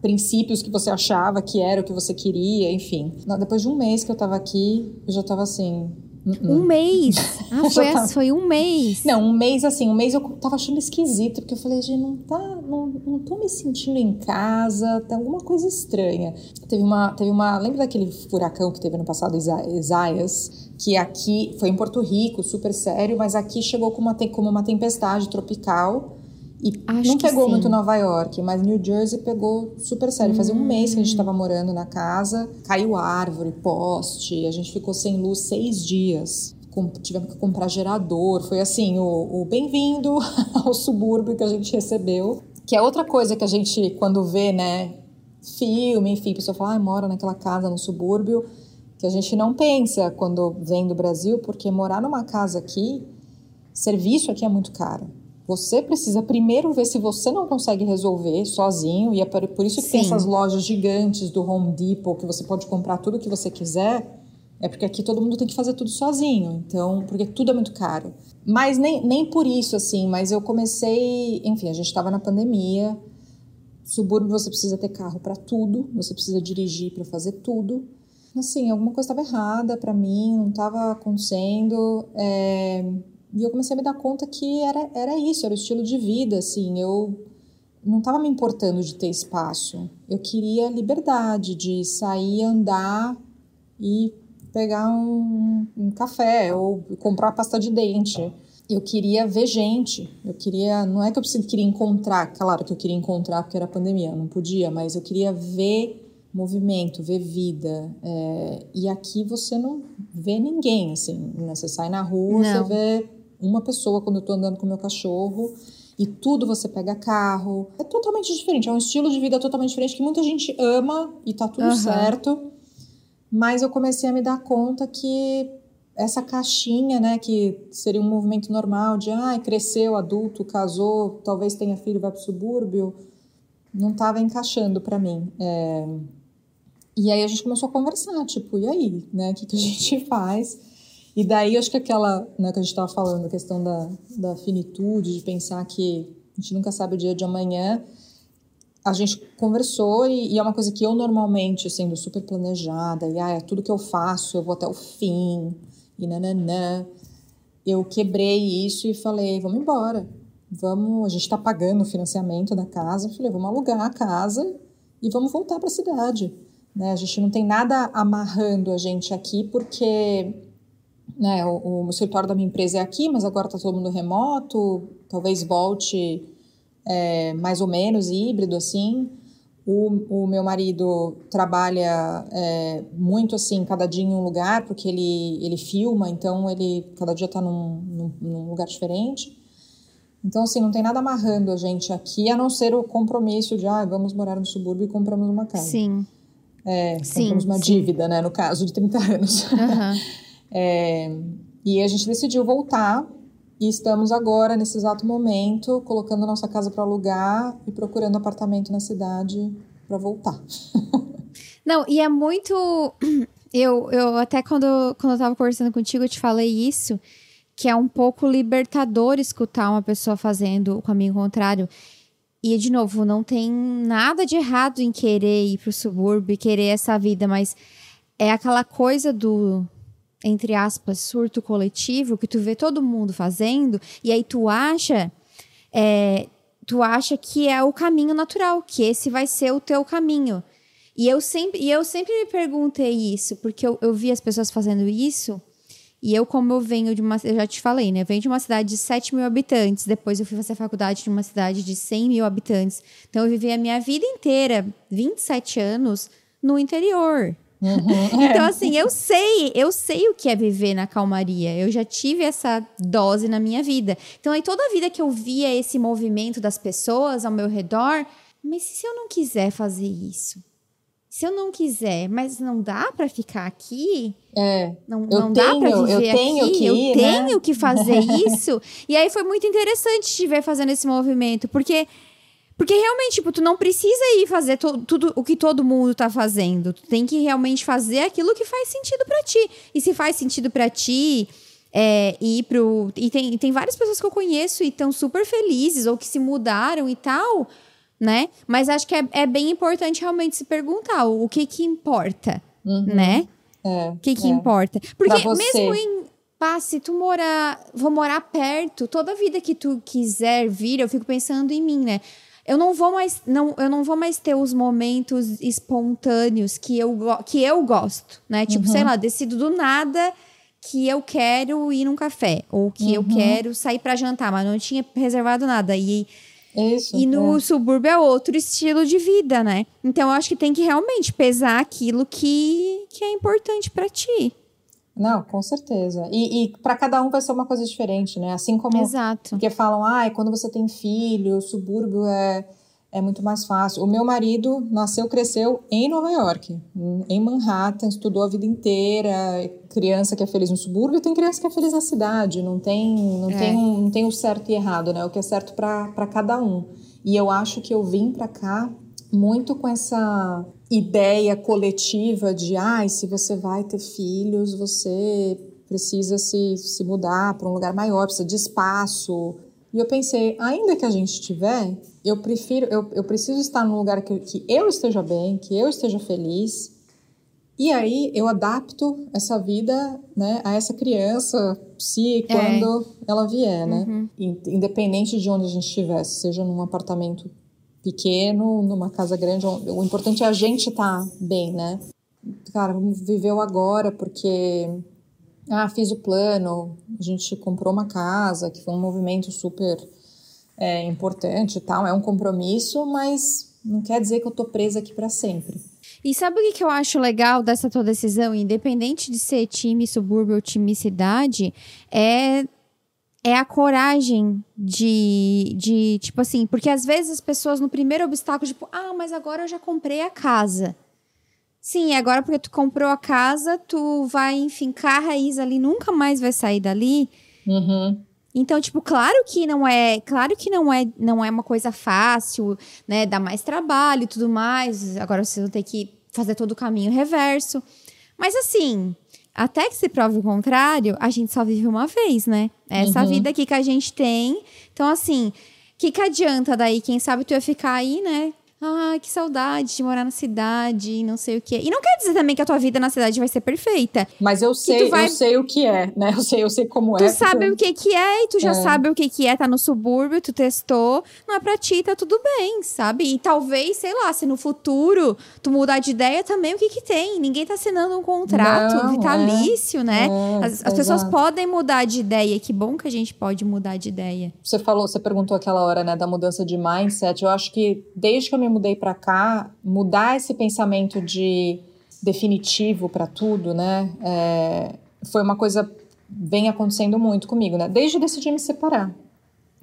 princípios que você achava que era o que você queria, enfim. Depois de um mês que eu tava aqui, eu já tava assim. Um mês? Ah, foi, tava... foi um mês. Não, um mês assim, um mês eu tava achando esquisito, porque eu falei, gente, não tá, não, não tô me sentindo em casa, tem alguma coisa estranha. Teve uma, teve uma, lembra daquele furacão que teve no passado, Isaias, que aqui foi em Porto Rico, super sério, mas aqui chegou como uma, como uma tempestade tropical e Acho não pegou sim. muito Nova York, mas New Jersey pegou super sério. Hum. Fazia um mês que a gente estava morando na casa, caiu árvore, poste, a gente ficou sem luz seis dias. Com, tivemos que comprar gerador. Foi assim, o, o bem-vindo ao subúrbio que a gente recebeu. Que é outra coisa que a gente, quando vê, né, filme, enfim, a pessoa fala, ah, mora naquela casa no subúrbio, que a gente não pensa quando vem do Brasil, porque morar numa casa aqui, serviço aqui é muito caro. Você precisa primeiro ver se você não consegue resolver sozinho, e é por isso que Sim. tem essas lojas gigantes do Home Depot, que você pode comprar tudo que você quiser. É porque aqui todo mundo tem que fazer tudo sozinho, então, porque tudo é muito caro. Mas nem, nem por isso, assim, mas eu comecei. Enfim, a gente estava na pandemia. Subúrbio você precisa ter carro para tudo, você precisa dirigir para fazer tudo. Assim, alguma coisa estava errada para mim, não estava acontecendo. É e eu comecei a me dar conta que era, era isso, era o estilo de vida, assim. Eu não estava me importando de ter espaço. Eu queria liberdade de sair, andar e pegar um, um café ou comprar pasta de dente. Eu queria ver gente. Eu queria. Não é que eu queria encontrar, claro que eu queria encontrar porque era pandemia, não podia, mas eu queria ver movimento, ver vida. É, e aqui você não vê ninguém, assim. Né? Você sai na rua, não. você vê uma pessoa quando eu tô andando com meu cachorro e tudo você pega carro. É totalmente diferente, é um estilo de vida totalmente diferente que muita gente ama e tá tudo uhum. certo. Mas eu comecei a me dar conta que essa caixinha, né, que seria um movimento normal de ah, cresceu, adulto, casou, talvez tenha filho, vai pro subúrbio, não estava encaixando para mim. É... E aí a gente começou a conversar, tipo, e aí, né, o que, que a gente faz? E daí, acho que aquela né, que a gente estava falando, a questão da, da finitude, de pensar que a gente nunca sabe o dia de amanhã, a gente conversou e, e, é uma coisa que eu normalmente, sendo super planejada, e ah, é tudo que eu faço, eu vou até o fim, e nananã. Eu quebrei isso e falei, vamos embora. Vamos, a gente está pagando o financiamento da casa. Eu falei, vamos alugar a casa e vamos voltar para a cidade. Né? A gente não tem nada amarrando a gente aqui, porque né, o, o escritório da minha empresa é aqui, mas agora está todo mundo remoto, talvez volte é, mais ou menos híbrido assim. O, o meu marido trabalha é, muito assim, cada dia em um lugar, porque ele, ele filma, então ele cada dia está num, num, num, lugar diferente. Então, assim, não tem nada amarrando a gente aqui, a não ser o compromisso de, ah, vamos morar no subúrbio e compramos uma casa. Sim. É, sim, compramos uma sim. dívida, né, no caso, de 30 anos. Uhum. É, e a gente decidiu voltar e estamos agora, nesse exato momento, colocando nossa casa para alugar e procurando apartamento na cidade para voltar. Não, e é muito. Eu, eu até quando, quando eu tava conversando contigo, eu te falei isso, que é um pouco libertador escutar uma pessoa fazendo o caminho contrário. E, de novo, não tem nada de errado em querer ir pro subúrbio, querer essa vida, mas é aquela coisa do entre aspas, surto coletivo, que tu vê todo mundo fazendo, e aí tu acha, é, tu acha que é o caminho natural, que esse vai ser o teu caminho. E eu sempre, e eu sempre me perguntei isso, porque eu, eu vi as pessoas fazendo isso, E eu, como eu venho de uma. Eu já te falei, né? Eu venho de uma cidade de 7 mil habitantes. Depois eu fui fazer faculdade de uma cidade de 100 mil habitantes. Então eu vivi a minha vida inteira, 27 anos, no interior. Uhum, então, assim, eu sei, eu sei o que é viver na calmaria. Eu já tive essa dose na minha vida. Então, aí toda a vida que eu via esse movimento das pessoas ao meu redor, mas se eu não quiser fazer isso? Se eu não quiser, mas não dá para ficar aqui? É. Não, não dá para viver eu tenho aqui. Que ir, eu né? tenho que fazer isso. e aí foi muito interessante te ver fazendo esse movimento, porque porque realmente, tipo, tu não precisa ir fazer tudo o que todo mundo tá fazendo. Tu tem que realmente fazer aquilo que faz sentido para ti. E se faz sentido para ti, é, ir pro. E tem, tem várias pessoas que eu conheço e estão super felizes, ou que se mudaram e tal, né? Mas acho que é, é bem importante realmente se perguntar o, o que que importa, uhum. né? É, o que que é. importa. Porque mesmo em. Pá, se tu morar. Vou morar perto, toda a vida que tu quiser vir, eu fico pensando em mim, né? Eu não vou mais não eu não vou mais ter os momentos espontâneos que eu que eu gosto, né? Tipo, uhum. sei lá, decido do nada que eu quero ir num café ou que uhum. eu quero sair para jantar, mas não tinha reservado nada e isso, e no é. subúrbio é outro estilo de vida, né? Então eu acho que tem que realmente pesar aquilo que, que é importante para ti. Não, com certeza. E, e para cada um vai ser uma coisa diferente, né? Assim como. Exato. Porque falam, ah, quando você tem filho, o subúrbio é, é muito mais fácil. O meu marido nasceu, cresceu em Nova York, em Manhattan, estudou a vida inteira. Criança que é feliz no subúrbio tem criança que é feliz na cidade. Não tem, não é. tem, não tem o certo e errado, né? O que é certo para cada um. E eu acho que eu vim para cá muito com essa ideia coletiva de, ai, ah, se você vai ter filhos, você precisa se, se mudar para um lugar maior, precisa de espaço. E eu pensei, ainda que a gente tiver, eu prefiro, eu, eu preciso estar num lugar que, que eu esteja bem, que eu esteja feliz. E aí eu adapto essa vida, né, a essa criança, se e quando é. ela vier, né? Uhum. Independente de onde a gente estiver, seja num apartamento pequeno, numa casa grande. O importante é a gente estar tá bem, né? Cara, o agora, porque. Ah, fiz o plano, a gente comprou uma casa, que foi um movimento super é, importante e tal, é um compromisso, mas não quer dizer que eu tô presa aqui para sempre. E sabe o que, que eu acho legal dessa tua decisão, independente de ser time subúrbio ou time cidade, é é a coragem de, de, tipo assim, porque às vezes as pessoas no primeiro obstáculo, tipo, ah, mas agora eu já comprei a casa. Sim, agora porque tu comprou a casa, tu vai fincar a raiz ali, nunca mais vai sair dali. Uhum. Então, tipo, claro que não é, claro que não é, não é uma coisa fácil, né? Dá mais trabalho e tudo mais. Agora vocês vão ter que fazer todo o caminho reverso. Mas assim, até que se prove o contrário, a gente só vive uma vez, né? É essa uhum. vida aqui que a gente tem. Então, assim, o que, que adianta daí? Quem sabe tu ia ficar aí, né? Ah, que saudade de morar na cidade, não sei o quê. E não quer dizer também que a tua vida na cidade vai ser perfeita. Mas eu sei, vai... eu sei o que é, né? Eu sei, eu sei como tu é. Tu sabe porque... o que que é e tu já é. sabe o que que é, tá no subúrbio, tu testou. Não é pra ti, tá tudo bem, sabe? E talvez, sei lá, se no futuro tu mudar de ideia também, o que que tem? Ninguém tá assinando um contrato não, vitalício, é, né? É, as, as pessoas podem mudar de ideia. Que bom que a gente pode mudar de ideia. Você falou, você perguntou aquela hora, né, da mudança de mindset. Eu acho que desde que eu me mudei para cá, mudar esse pensamento de definitivo para tudo, né? É, foi uma coisa vem acontecendo muito comigo, né? Desde decidir me separar.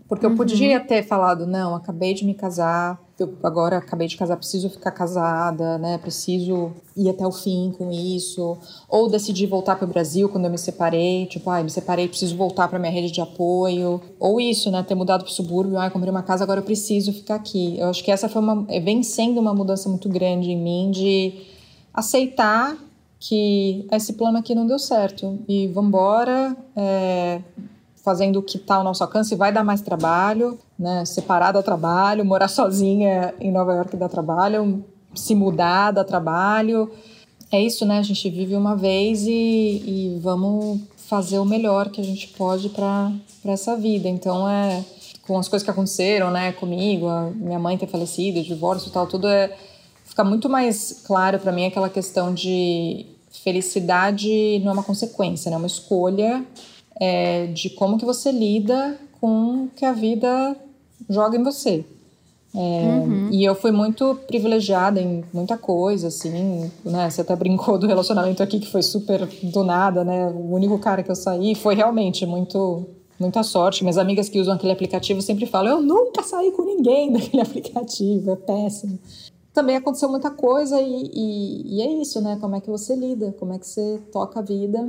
Porque eu uhum. podia ter falado, não, acabei de me casar, eu agora acabei de casar, preciso ficar casada, né? Preciso ir até o fim com isso. Ou decidi voltar para o Brasil quando eu me separei, tipo, ai, me separei, preciso voltar para minha rede de apoio. Ou isso, né? Ter mudado para o subúrbio, ai, comprei uma casa, agora eu preciso ficar aqui. Eu acho que essa foi uma, vem sendo uma mudança muito grande em mim de aceitar que esse plano aqui não deu certo e vambora. É, fazendo o que está ao nosso alcance, vai dar mais trabalho, né? Separar dá trabalho, morar sozinha em Nova York dá trabalho, se mudar dá trabalho. É isso, né? A gente vive uma vez e, e vamos fazer o melhor que a gente pode para essa vida. Então, é com as coisas que aconteceram, né, comigo, minha mãe ter falecido, o divórcio e tal, tudo é fica muito mais claro para mim aquela questão de felicidade não é uma consequência, né? É uma escolha é, de como que você lida com o que a vida joga em você. É, uhum. E eu fui muito privilegiada em muita coisa, assim, né? Você até brincou do relacionamento aqui que foi super do nada, né? O único cara que eu saí foi realmente muito muita sorte. Minhas amigas que usam aquele aplicativo sempre falam: eu nunca saí com ninguém daquele aplicativo, é péssimo. Também aconteceu muita coisa e, e, e é isso, né? Como é que você lida, como é que você toca a vida,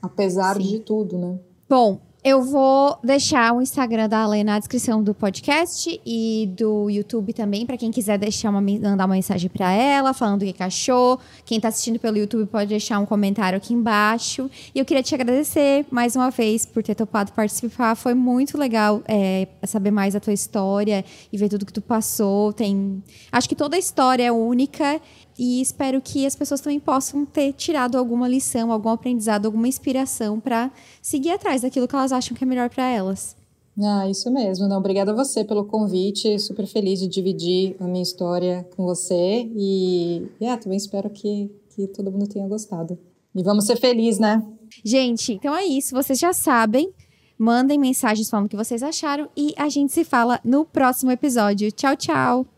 apesar Sim. de tudo, né? Bom, eu vou deixar o Instagram da Ale na descrição do podcast e do YouTube também, para quem quiser deixar uma, mandar uma mensagem para ela, falando o que achou. Quem tá assistindo pelo YouTube pode deixar um comentário aqui embaixo. E eu queria te agradecer mais uma vez por ter topado participar. Foi muito legal é, saber mais da tua história e ver tudo que tu passou. Tem, acho que toda a história é única e espero que as pessoas também possam ter tirado alguma lição, algum aprendizado, alguma inspiração para seguir atrás daquilo que elas acham que é melhor para elas. Ah, isso mesmo. Não, obrigada a você pelo convite. Super feliz de dividir a minha história com você. E yeah, também espero que, que todo mundo tenha gostado. E vamos ser felizes, né? Gente, então é isso. Vocês já sabem. Mandem mensagens falando o que vocês acharam. E a gente se fala no próximo episódio. Tchau, tchau!